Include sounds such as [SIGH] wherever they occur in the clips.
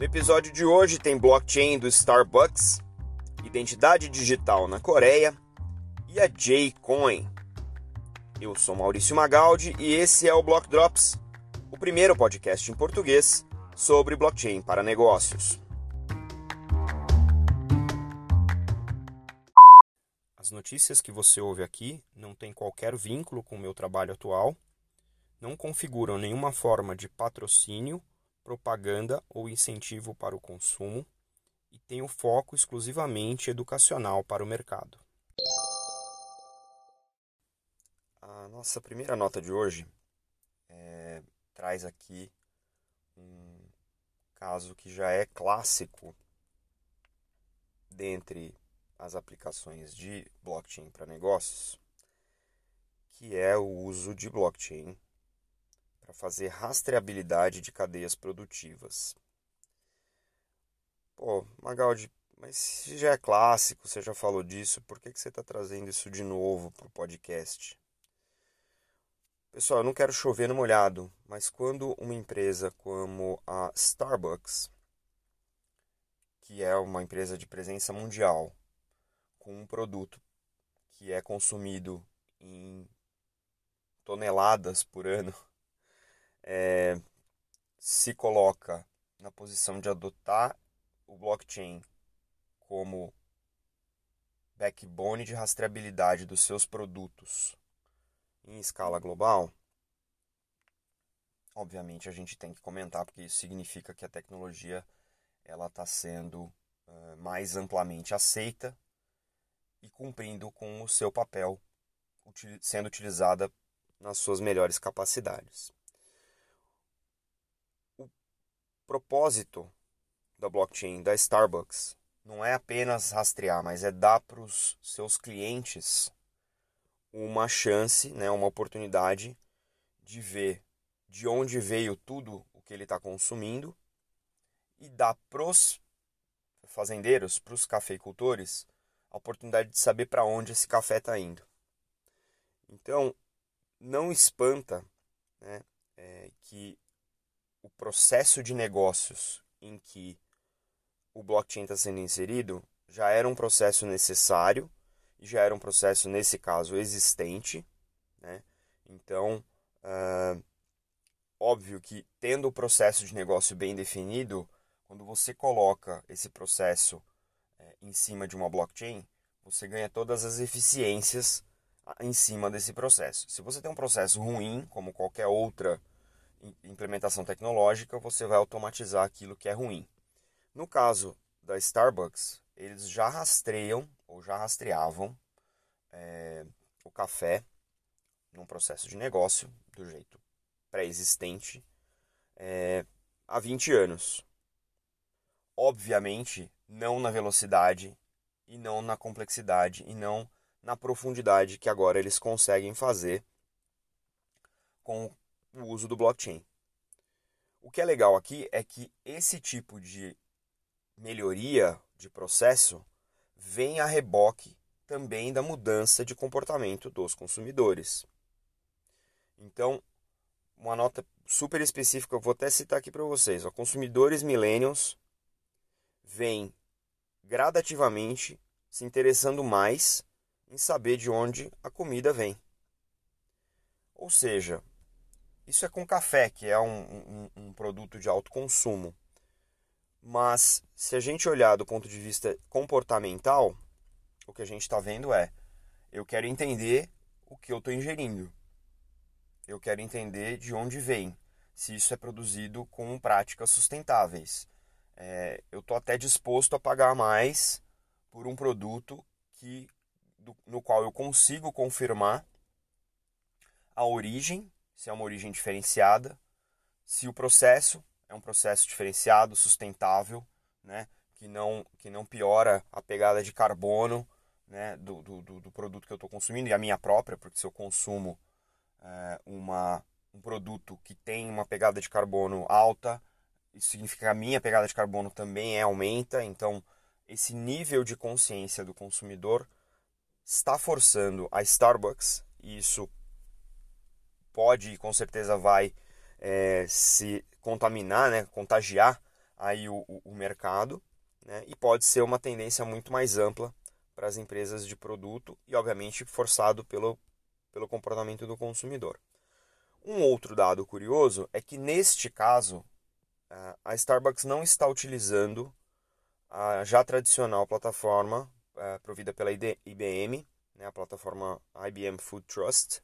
No episódio de hoje tem blockchain do Starbucks, identidade digital na Coreia e a J-Coin. Eu sou Maurício Magaldi e esse é o Block Drops, o primeiro podcast em português sobre blockchain para negócios. As notícias que você ouve aqui não têm qualquer vínculo com o meu trabalho atual, não configuram nenhuma forma de patrocínio propaganda ou incentivo para o consumo e tem o foco exclusivamente educacional para o mercado. A nossa primeira nota de hoje é, traz aqui um caso que já é clássico dentre as aplicações de blockchain para negócios, que é o uso de blockchain para fazer rastreabilidade de cadeias produtivas. Pô, Magaldi, mas se já é clássico, você já falou disso, por que, que você está trazendo isso de novo para o podcast? Pessoal, eu não quero chover no molhado, mas quando uma empresa como a Starbucks, que é uma empresa de presença mundial, com um produto que é consumido em toneladas por ano, é, se coloca na posição de adotar o blockchain como backbone de rastreabilidade dos seus produtos em escala global, obviamente a gente tem que comentar porque isso significa que a tecnologia ela está sendo uh, mais amplamente aceita e cumprindo com o seu papel, sendo utilizada nas suas melhores capacidades propósito da blockchain da Starbucks não é apenas rastrear, mas é dar para os seus clientes uma chance, né, uma oportunidade de ver de onde veio tudo o que ele está consumindo e dar para os fazendeiros, para os cafeicultores, a oportunidade de saber para onde esse café está indo. Então, não espanta né, é, que o processo de negócios em que o blockchain está sendo inserido já era um processo necessário e já era um processo, nesse caso, existente. Né? Então, uh, óbvio que tendo o processo de negócio bem definido, quando você coloca esse processo é, em cima de uma blockchain, você ganha todas as eficiências em cima desse processo. Se você tem um processo ruim, como qualquer outra implementação tecnológica, você vai automatizar aquilo que é ruim. No caso da Starbucks, eles já rastreiam ou já rastreavam é, o café num processo de negócio do jeito pré-existente é, há 20 anos. Obviamente, não na velocidade e não na complexidade e não na profundidade que agora eles conseguem fazer com o uso do blockchain. O que é legal aqui é que esse tipo de melhoria de processo vem a reboque também da mudança de comportamento dos consumidores. Então, uma nota super específica, eu vou até citar aqui para vocês. Ó, consumidores millennials vêm gradativamente se interessando mais em saber de onde a comida vem. Ou seja, isso é com café, que é um, um, um produto de alto consumo. Mas se a gente olhar do ponto de vista comportamental, o que a gente está vendo é: eu quero entender o que eu estou ingerindo. Eu quero entender de onde vem, se isso é produzido com práticas sustentáveis. É, eu estou até disposto a pagar mais por um produto que, do, no qual eu consigo confirmar a origem se é uma origem diferenciada, se o processo é um processo diferenciado, sustentável, né, que, não, que não piora a pegada de carbono né, do, do, do produto que eu estou consumindo e a minha própria, porque se eu consumo é, uma, um produto que tem uma pegada de carbono alta, isso significa que a minha pegada de carbono também é aumenta, então esse nível de consciência do consumidor está forçando a Starbucks, e isso pode e com certeza vai é, se contaminar, né, contagiar aí o, o mercado né? e pode ser uma tendência muito mais ampla para as empresas de produto e, obviamente, forçado pelo, pelo comportamento do consumidor. Um outro dado curioso é que, neste caso, a Starbucks não está utilizando a já tradicional plataforma uh, provida pela IBM, né, a plataforma IBM Food Trust,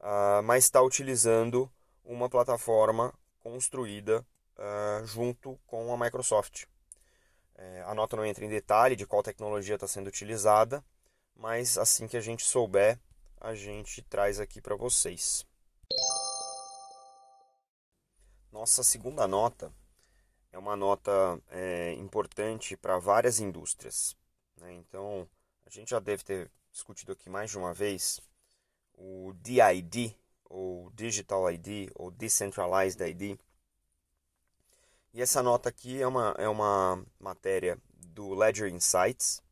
uh, mas está utilizando uma plataforma construída uh, junto com a Microsoft. É, a nota não entra em detalhe de qual tecnologia está sendo utilizada, mas assim que a gente souber, a gente traz aqui para vocês. Nossa segunda nota é uma nota é, importante para várias indústrias. Né? Então, a gente já deve ter discutido aqui mais de uma vez o DID, ou Digital ID, ou Decentralized ID. E essa nota aqui é uma, é uma matéria do Ledger Insights,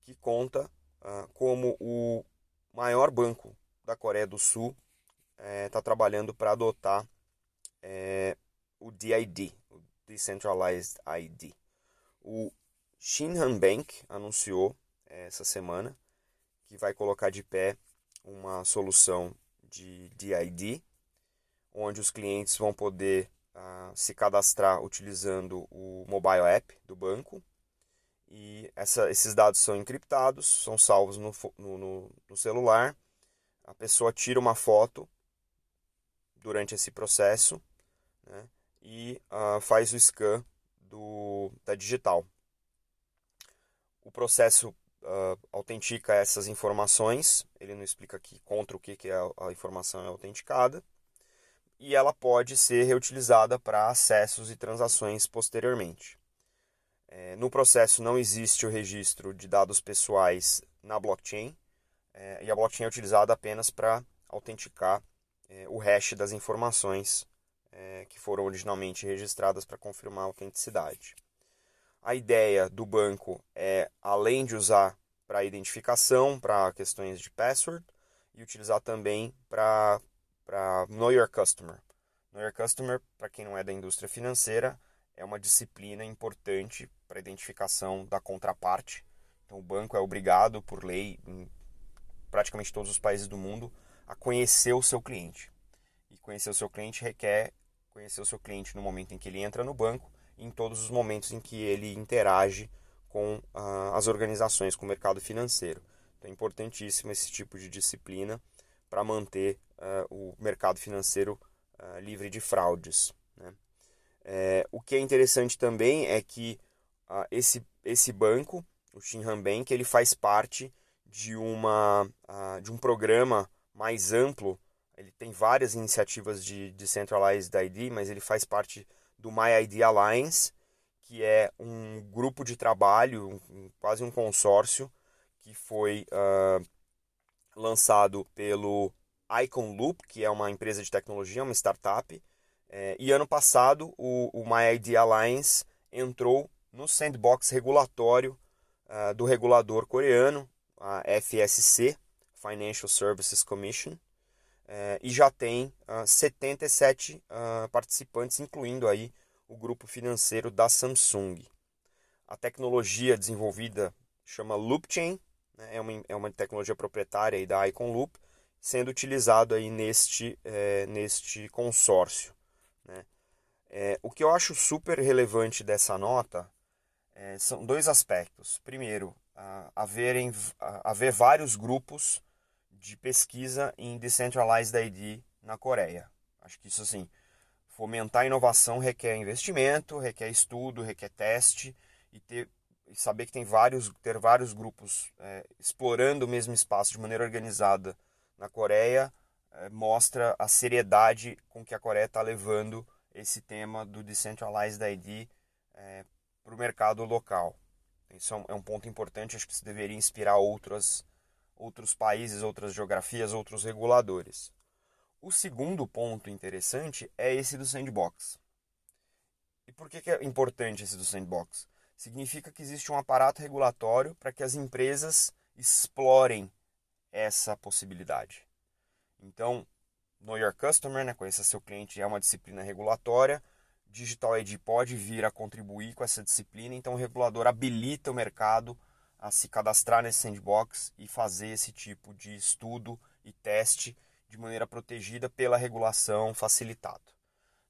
que conta uh, como o maior banco da Coreia do Sul está eh, trabalhando para adotar é, o DID, o Decentralized ID. O Shinhan Bank anunciou é, essa semana que vai colocar de pé uma solução de DID, onde os clientes vão poder uh, se cadastrar utilizando o mobile app do banco. E essa, esses dados são encriptados, são salvos no, no, no celular. A pessoa tira uma foto durante esse processo né, e uh, faz o scan do, da digital. O processo uh, autentica essas informações, ele não explica aqui contra o que, que é a, a informação é autenticada, e ela pode ser reutilizada para acessos e transações posteriormente. É, no processo não existe o registro de dados pessoais na blockchain, é, e a blockchain é utilizada apenas para autenticar é, o hash das informações é, que foram originalmente registradas para confirmar a autenticidade. A ideia do banco é, além de usar para identificação, para questões de password, e utilizar também para Know Your Customer. Know Your Customer, para quem não é da indústria financeira, é uma disciplina importante para identificação da contraparte. Então, o banco é obrigado, por lei, em praticamente todos os países do mundo, a conhecer o seu cliente. E conhecer o seu cliente requer conhecer o seu cliente no momento em que ele entra no banco em todos os momentos em que ele interage com uh, as organizações, com o mercado financeiro. Então é importantíssimo esse tipo de disciplina para manter uh, o mercado financeiro uh, livre de fraudes. Né? É, o que é interessante também é que esse, esse banco, o Shinhan Bank, ele faz parte de, uma, de um programa mais amplo ele tem várias iniciativas de Decentralized ID, mas ele faz parte do MyID Alliance, que é um grupo de trabalho, um, quase um consórcio, que foi uh, lançado pelo Icon Loop, que é uma empresa de tecnologia, uma startup. É, e ano passado o, o MyID Alliance entrou no sandbox regulatório uh, do regulador coreano, a FSC, Financial Services Commission, é, e já tem uh, 77 uh, participantes, incluindo aí o grupo financeiro da Samsung. A tecnologia desenvolvida chama Loopchain, né, é, uma, é uma tecnologia proprietária aí da Icon Loop, sendo utilizado aí neste, é, neste consórcio. Né. É, o que eu acho super relevante dessa nota é, são dois aspectos. Primeiro, haverem, haver vários grupos de pesquisa em Decentralized ID na Coreia. Acho que isso assim, fomentar inovação requer investimento, requer estudo, requer teste e ter e saber que tem vários ter vários grupos é, explorando o mesmo espaço de maneira organizada na Coreia é, mostra a seriedade com que a Coreia está levando esse tema do decentralized ID é, para o mercado local. Isso é é um ponto importante, acho que isso deveria inspirar outras outros países, outras geografias, outros reguladores. O segundo ponto interessante é esse do sandbox. E por que, é importante esse do sandbox? Significa que existe um aparato regulatório para que as empresas explorem essa possibilidade. Então, Know Your Customer, né, conheça seu cliente, é uma disciplina regulatória Digital ID pode vir a contribuir com essa disciplina, então o regulador habilita o mercado a se cadastrar nesse sandbox e fazer esse tipo de estudo e teste de maneira protegida pela regulação facilitada.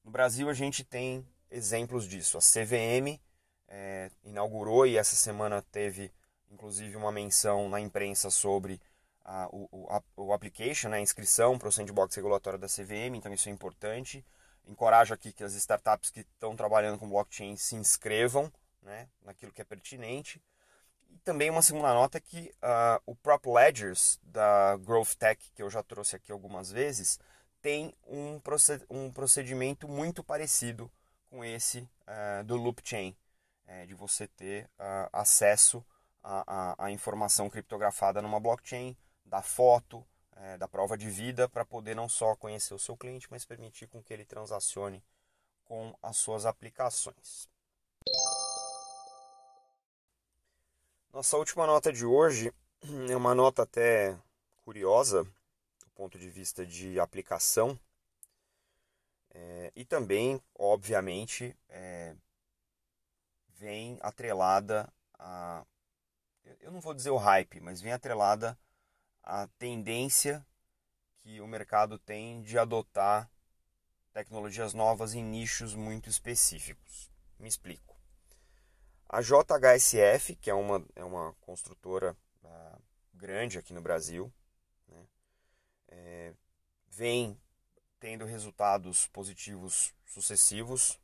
No Brasil, a gente tem exemplos disso. A CVM é, inaugurou e essa semana teve inclusive uma menção na imprensa sobre a, o, a, o application, né, a inscrição para o sandbox regulatório da CVM, então isso é importante encorajo aqui que as startups que estão trabalhando com blockchain se inscrevam né, naquilo que é pertinente. E também uma segunda nota é que uh, o Prop Ledgers da Growth Tech, que eu já trouxe aqui algumas vezes, tem um, um procedimento muito parecido com esse uh, do Loop Chain, é, de você ter uh, acesso à informação criptografada numa blockchain, da foto, é, da prova de vida para poder não só conhecer o seu cliente, mas permitir com que ele transacione com as suas aplicações. Nossa última nota de hoje [CLEARS THROAT] é uma nota até curiosa do ponto de vista de aplicação é, e também, obviamente, é, vem atrelada a. Eu não vou dizer o hype, mas vem atrelada a tendência que o mercado tem de adotar tecnologias novas em nichos muito específicos. Me explico. A JHSF, que é uma, é uma construtora uh, grande aqui no Brasil, né, é, vem tendo resultados positivos sucessivos.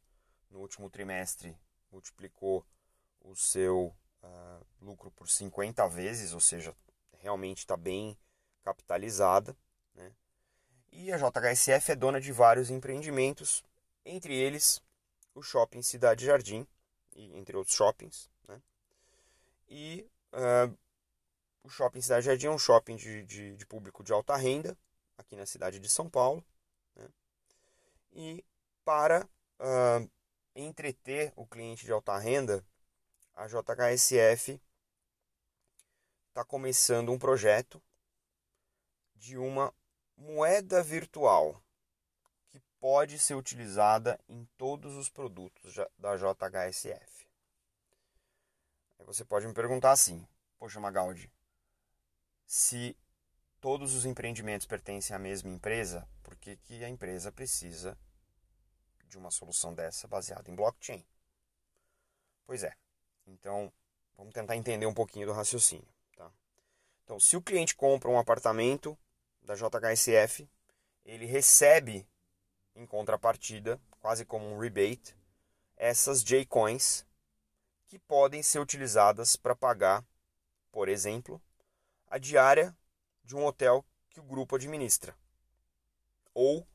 No último trimestre, multiplicou o seu uh, lucro por 50 vezes, ou seja, realmente está bem capitalizada. Né? E a JHSF é dona de vários empreendimentos, entre eles o Shopping Cidade Jardim, entre outros shoppings. Né? E uh, o Shopping Cidade Jardim é um shopping de, de, de, público de alta renda, aqui na cidade de São Paulo. Né? E para uh, entreter o cliente de alta renda, a JHSF está começando um projeto de uma moeda virtual pode ser utilizada em todos os produtos da JHSF. Aí você pode me perguntar assim: Poxa, Magaldi, se todos os empreendimentos pertencem à mesma empresa, por que, que a empresa precisa de uma solução dessa baseada em blockchain? Pois é. Então, vamos tentar entender um pouquinho do raciocínio. Então, se o cliente compra um apartamento da JHSF, ele recebe em contrapartida, quase como um rebate, essas J-Coins que podem ser utilizadas para pagar, por exemplo, a diária de um hotel que o grupo administra, ou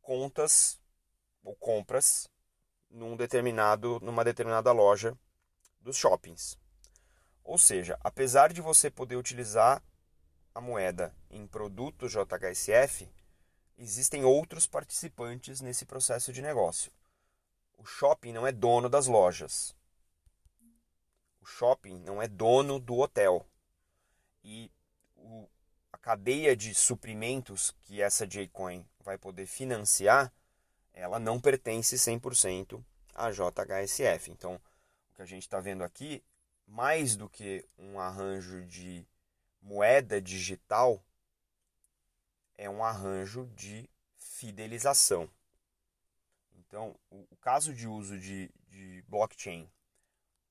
contas ou compras num determinado, numa determinada loja dos shoppings. Ou seja, apesar de você poder utilizar a moeda em produtos JHSF, existem outros participantes nesse processo de negócio. O shopping não é dono das lojas. O shopping não é dono do hotel. E o, a cadeia de suprimentos que essa J-Coin vai poder financiar, ela não pertence 100% à JHSF. Então, o que a gente está vendo aqui mais do que um arranjo de moeda digital, é um arranjo de fidelização. Então, o, caso de uso de, de blockchain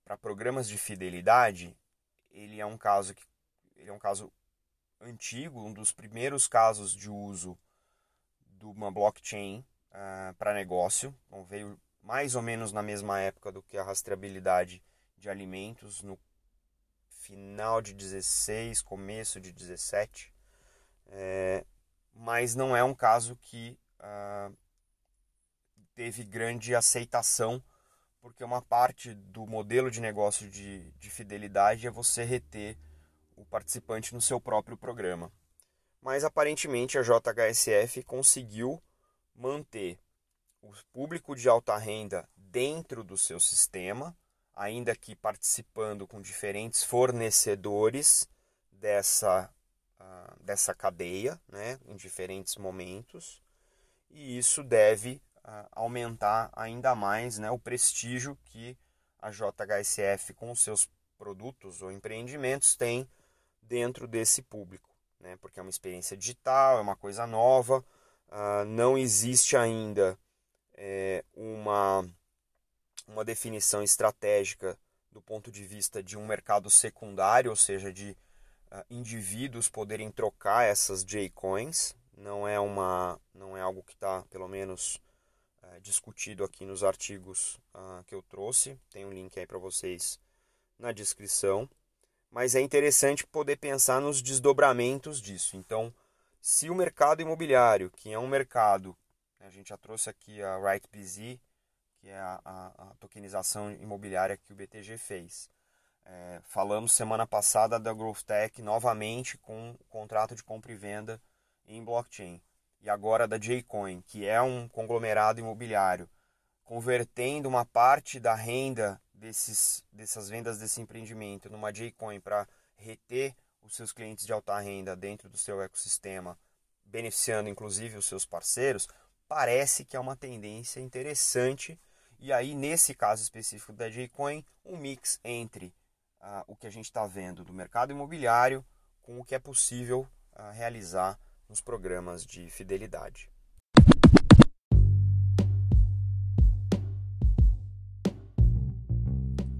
para programas de fidelidade, ele é um caso que ele é um caso antigo, um dos primeiros casos de uso de uma blockchain uh, para negócio. Então, veio mais ou menos na mesma época do que a rastreabilidade de alimentos no final de 16, começo de 17, é, mas não é um caso que ah, teve grande aceitação, porque uma parte do modelo de negócio de, de fidelidade é você reter o participante no seu próprio programa. Mas aparentemente a JHSF conseguiu manter o público de alta renda dentro do seu sistema ainda que participando com diferentes fornecedores dessa, dessa cadeia, né, em diferentes momentos, e isso deve aumentar ainda mais né, o prestígio que a JHSF com seus produtos ou empreendimentos tem dentro desse público, né? porque é uma experiência digital, é uma coisa nova, não existe ainda é, uma, uma definição estratégica do ponto de vista de um mercado secundário, ou seja, de indivíduos poderem trocar essas J-coins. Não é uma, não é algo que está, pelo menos, uh, discutido aqui nos artigos uh, que eu trouxe. Tem um link aí para vocês na descrição. Mas é interessante poder pensar nos desdobramentos disso. Então, se o mercado imobiliário, que é um mercado, a gente já trouxe aqui a RightBZ, que é a, a, a tokenização imobiliária que o BTG fez. É, falamos semana passada da Growth Tech novamente com o contrato de compra e venda em blockchain. E agora da Jcoin, que é um conglomerado imobiliário, convertendo uma parte da renda desses, dessas vendas desse empreendimento numa Jcoin para reter os seus clientes de alta renda dentro do seu ecossistema, beneficiando inclusive os seus parceiros, parece que é uma tendência interessante e aí, nesse caso específico da Jcoin, um mix entre uh, o que a gente está vendo do mercado imobiliário com o que é possível uh, realizar nos programas de fidelidade.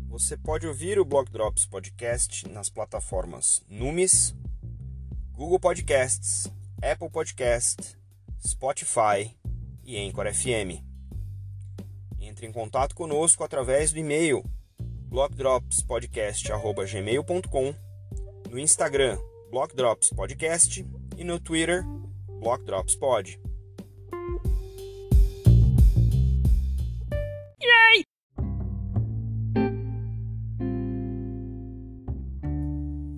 Você pode ouvir o Block Drops Podcast nas plataformas Numis, Google Podcasts, Apple Podcast, Spotify e Anchor FM. Entre em contato conosco através do e-mail blockdropspodcast.gmail.com, no Instagram blockdropspodcast e no Twitter blockdropspod.